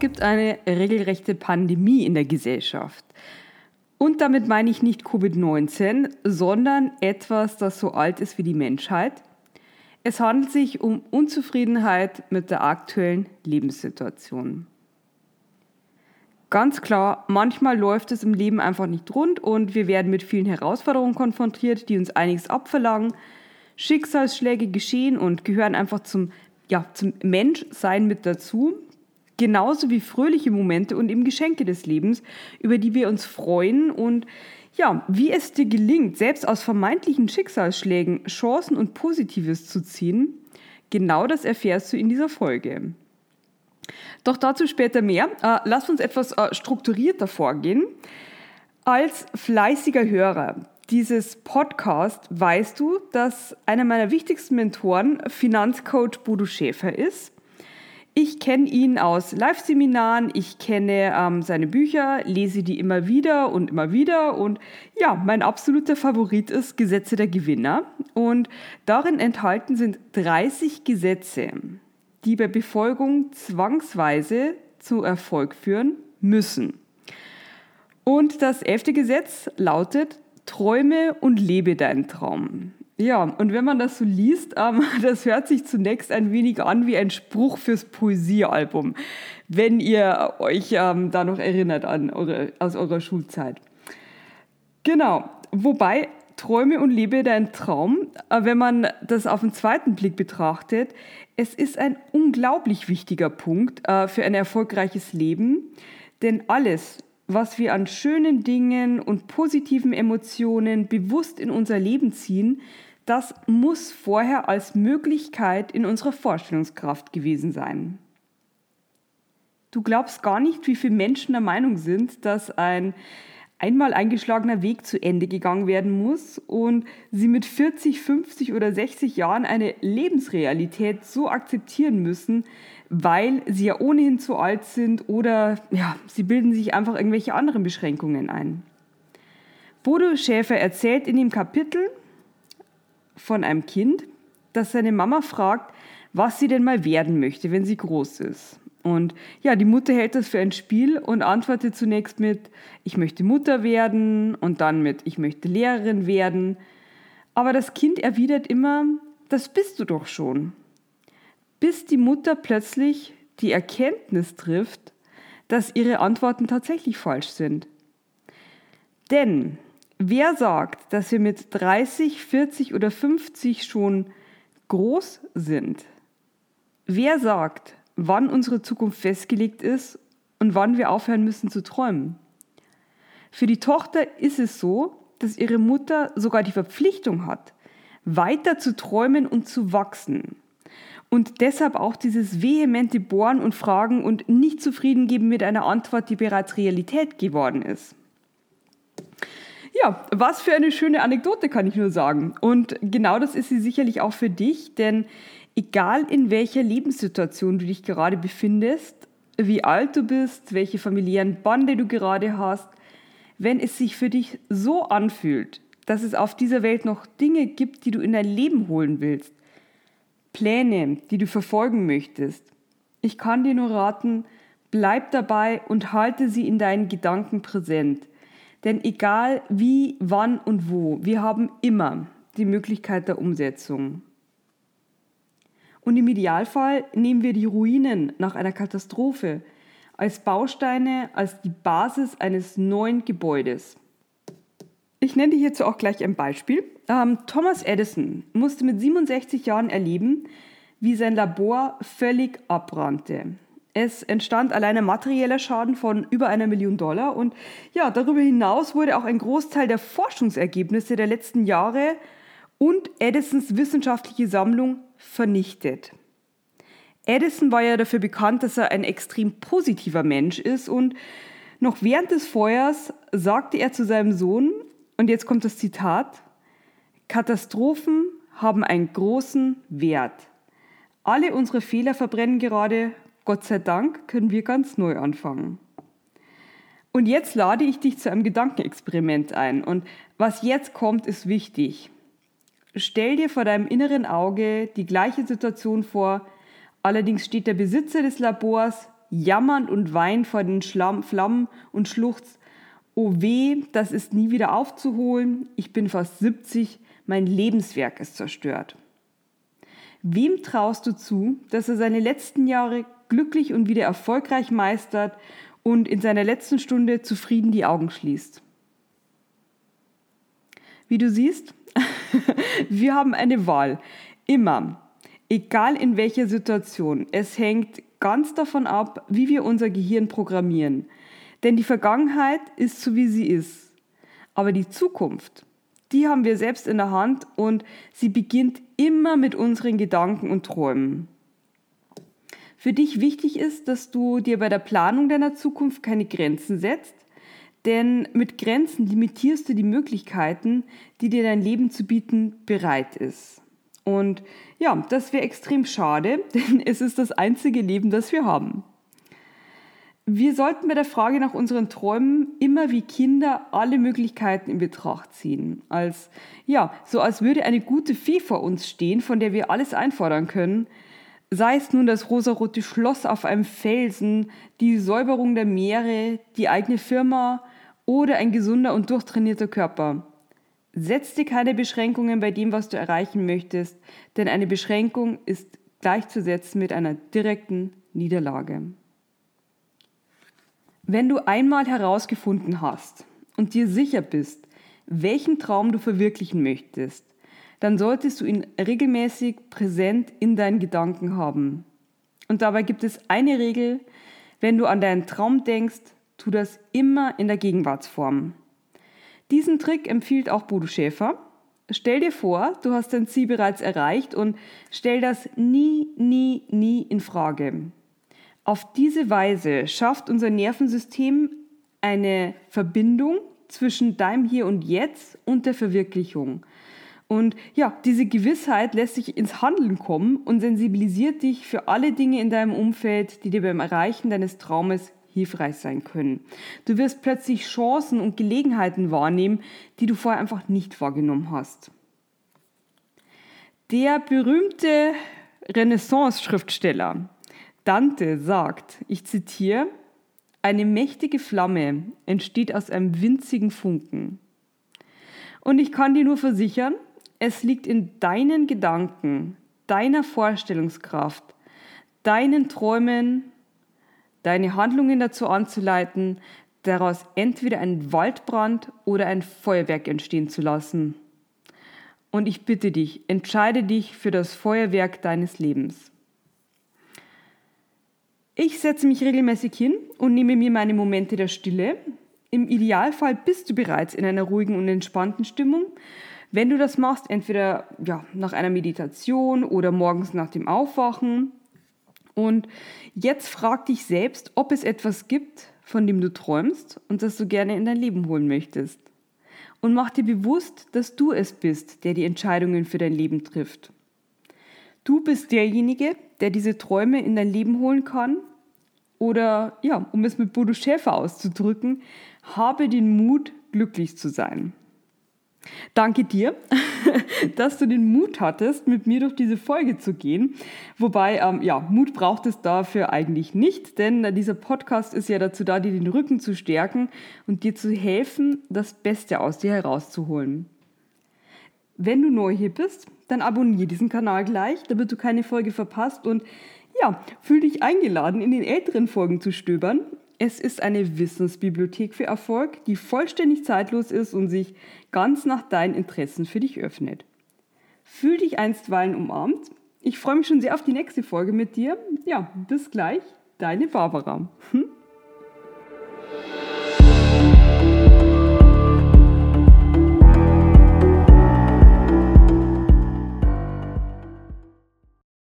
Gibt eine regelrechte Pandemie in der Gesellschaft. Und damit meine ich nicht Covid-19, sondern etwas, das so alt ist wie die Menschheit. Es handelt sich um Unzufriedenheit mit der aktuellen Lebenssituation. Ganz klar, manchmal läuft es im Leben einfach nicht rund und wir werden mit vielen Herausforderungen konfrontiert, die uns einiges abverlangen. Schicksalsschläge geschehen und gehören einfach zum, ja, zum Menschsein mit dazu genauso wie fröhliche Momente und eben Geschenke des Lebens, über die wir uns freuen und ja, wie es dir gelingt, selbst aus vermeintlichen Schicksalsschlägen Chancen und Positives zu ziehen, genau das erfährst du in dieser Folge. Doch dazu später mehr. Äh, lass uns etwas äh, strukturierter vorgehen. Als fleißiger Hörer dieses Podcast weißt du, dass einer meiner wichtigsten Mentoren Finanzcoach Bodo Schäfer ist. Ich kenne ihn aus Live-Seminaren, ich kenne ähm, seine Bücher, lese die immer wieder und immer wieder und ja, mein absoluter Favorit ist Gesetze der Gewinner und darin enthalten sind 30 Gesetze, die bei Befolgung zwangsweise zu Erfolg führen müssen. Und das elfte Gesetz lautet, träume und lebe deinen Traum. Ja, und wenn man das so liest, ähm, das hört sich zunächst ein wenig an wie ein Spruch fürs Poesiealbum, wenn ihr euch ähm, da noch erinnert an eure, aus eurer Schulzeit. Genau, wobei Träume und Lebe dein Traum, äh, wenn man das auf den zweiten Blick betrachtet, es ist ein unglaublich wichtiger Punkt äh, für ein erfolgreiches Leben, denn alles, was wir an schönen Dingen und positiven Emotionen bewusst in unser Leben ziehen, das muss vorher als Möglichkeit in unserer Vorstellungskraft gewesen sein. Du glaubst gar nicht, wie viele Menschen der Meinung sind, dass ein einmal eingeschlagener Weg zu Ende gegangen werden muss und sie mit 40, 50 oder 60 Jahren eine Lebensrealität so akzeptieren müssen, weil sie ja ohnehin zu alt sind oder ja, sie bilden sich einfach irgendwelche anderen Beschränkungen ein. Bodo Schäfer erzählt in dem Kapitel, von einem Kind, das seine Mama fragt, was sie denn mal werden möchte, wenn sie groß ist. Und ja, die Mutter hält das für ein Spiel und antwortet zunächst mit, ich möchte Mutter werden und dann mit, ich möchte Lehrerin werden. Aber das Kind erwidert immer, das bist du doch schon. Bis die Mutter plötzlich die Erkenntnis trifft, dass ihre Antworten tatsächlich falsch sind. Denn Wer sagt, dass wir mit 30, 40 oder 50 schon groß sind? Wer sagt, wann unsere Zukunft festgelegt ist und wann wir aufhören müssen zu träumen? Für die Tochter ist es so, dass ihre Mutter sogar die Verpflichtung hat, weiter zu träumen und zu wachsen. Und deshalb auch dieses vehemente Bohren und Fragen und nicht zufrieden geben mit einer Antwort, die bereits Realität geworden ist. Ja, was für eine schöne Anekdote kann ich nur sagen. Und genau das ist sie sicherlich auch für dich, denn egal in welcher Lebenssituation du dich gerade befindest, wie alt du bist, welche familiären Bande du gerade hast, wenn es sich für dich so anfühlt, dass es auf dieser Welt noch Dinge gibt, die du in dein Leben holen willst, Pläne, die du verfolgen möchtest, ich kann dir nur raten, bleib dabei und halte sie in deinen Gedanken präsent. Denn egal wie, wann und wo, wir haben immer die Möglichkeit der Umsetzung. Und im Idealfall nehmen wir die Ruinen nach einer Katastrophe als Bausteine, als die Basis eines neuen Gebäudes. Ich nenne dir hierzu auch gleich ein Beispiel. Ähm, Thomas Edison musste mit 67 Jahren erleben, wie sein Labor völlig abbrannte. Es entstand allein ein materieller Schaden von über einer Million Dollar und ja, darüber hinaus wurde auch ein Großteil der Forschungsergebnisse der letzten Jahre und Edisons wissenschaftliche Sammlung vernichtet. Edison war ja dafür bekannt, dass er ein extrem positiver Mensch ist und noch während des Feuers sagte er zu seinem Sohn, und jetzt kommt das Zitat, Katastrophen haben einen großen Wert. Alle unsere Fehler verbrennen gerade, Gott sei Dank können wir ganz neu anfangen. Und jetzt lade ich dich zu einem Gedankenexperiment ein. Und was jetzt kommt, ist wichtig. Stell dir vor deinem inneren Auge die gleiche Situation vor, allerdings steht der Besitzer des Labors jammernd und weint vor den Schlamm, Flammen und schluchzt, oh weh, das ist nie wieder aufzuholen, ich bin fast 70, mein Lebenswerk ist zerstört. Wem traust du zu, dass er seine letzten Jahre glücklich und wieder erfolgreich meistert und in seiner letzten Stunde zufrieden die Augen schließt? Wie du siehst, wir haben eine Wahl. Immer. Egal in welcher Situation. Es hängt ganz davon ab, wie wir unser Gehirn programmieren. Denn die Vergangenheit ist so, wie sie ist. Aber die Zukunft, die haben wir selbst in der Hand und sie beginnt immer mit unseren Gedanken und Träumen. Für dich wichtig ist, dass du dir bei der Planung deiner Zukunft keine Grenzen setzt, denn mit Grenzen limitierst du die Möglichkeiten, die dir dein Leben zu bieten bereit ist. Und ja, das wäre extrem schade, denn es ist das einzige Leben, das wir haben. Wir sollten bei der Frage nach unseren Träumen immer wie Kinder alle Möglichkeiten in Betracht ziehen. Als, ja, so als würde eine gute Fee vor uns stehen, von der wir alles einfordern können. Sei es nun das rosarote Schloss auf einem Felsen, die Säuberung der Meere, die eigene Firma oder ein gesunder und durchtrainierter Körper. Setz dir keine Beschränkungen bei dem, was du erreichen möchtest, denn eine Beschränkung ist gleichzusetzen mit einer direkten Niederlage. Wenn du einmal herausgefunden hast und dir sicher bist, welchen Traum du verwirklichen möchtest, dann solltest du ihn regelmäßig präsent in deinen Gedanken haben. Und dabei gibt es eine Regel, wenn du an deinen Traum denkst, tu das immer in der Gegenwartsform. Diesen Trick empfiehlt auch Bodo Schäfer. Stell dir vor, du hast dein Ziel bereits erreicht und stell das nie, nie, nie in Frage. Auf diese Weise schafft unser Nervensystem eine Verbindung zwischen deinem Hier und Jetzt und der Verwirklichung. Und ja, diese Gewissheit lässt sich ins Handeln kommen und sensibilisiert dich für alle Dinge in deinem Umfeld, die dir beim Erreichen deines Traumes hilfreich sein können. Du wirst plötzlich Chancen und Gelegenheiten wahrnehmen, die du vorher einfach nicht wahrgenommen hast. Der berühmte Renaissance-Schriftsteller Dante sagt, ich zitiere, eine mächtige Flamme entsteht aus einem winzigen Funken. Und ich kann dir nur versichern, es liegt in deinen Gedanken, deiner Vorstellungskraft, deinen Träumen, deine Handlungen dazu anzuleiten, daraus entweder einen Waldbrand oder ein Feuerwerk entstehen zu lassen. Und ich bitte dich, entscheide dich für das Feuerwerk deines Lebens. Ich setze mich regelmäßig hin und nehme mir meine Momente der Stille. Im Idealfall bist du bereits in einer ruhigen und entspannten Stimmung. Wenn du das machst, entweder ja, nach einer Meditation oder morgens nach dem Aufwachen. Und jetzt frag dich selbst, ob es etwas gibt, von dem du träumst und das du gerne in dein Leben holen möchtest. Und mach dir bewusst, dass du es bist, der die Entscheidungen für dein Leben trifft. Du bist derjenige, der diese Träume in dein Leben holen kann oder ja, um es mit Bodo Schäfer auszudrücken, habe den Mut, glücklich zu sein. Danke dir, dass du den Mut hattest, mit mir durch diese Folge zu gehen. Wobei, ähm, ja, Mut braucht es dafür eigentlich nicht, denn dieser Podcast ist ja dazu da, dir den Rücken zu stärken und dir zu helfen, das Beste aus dir herauszuholen. Wenn du neu hier bist, dann abonniere diesen Kanal gleich, damit du keine Folge verpasst und ja, fühl dich eingeladen, in den älteren Folgen zu stöbern. Es ist eine Wissensbibliothek für Erfolg, die vollständig zeitlos ist und sich ganz nach deinen Interessen für dich öffnet. Fühl dich einstweilen umarmt. Ich freue mich schon sehr auf die nächste Folge mit dir. Ja, bis gleich, deine Barbara. Hm?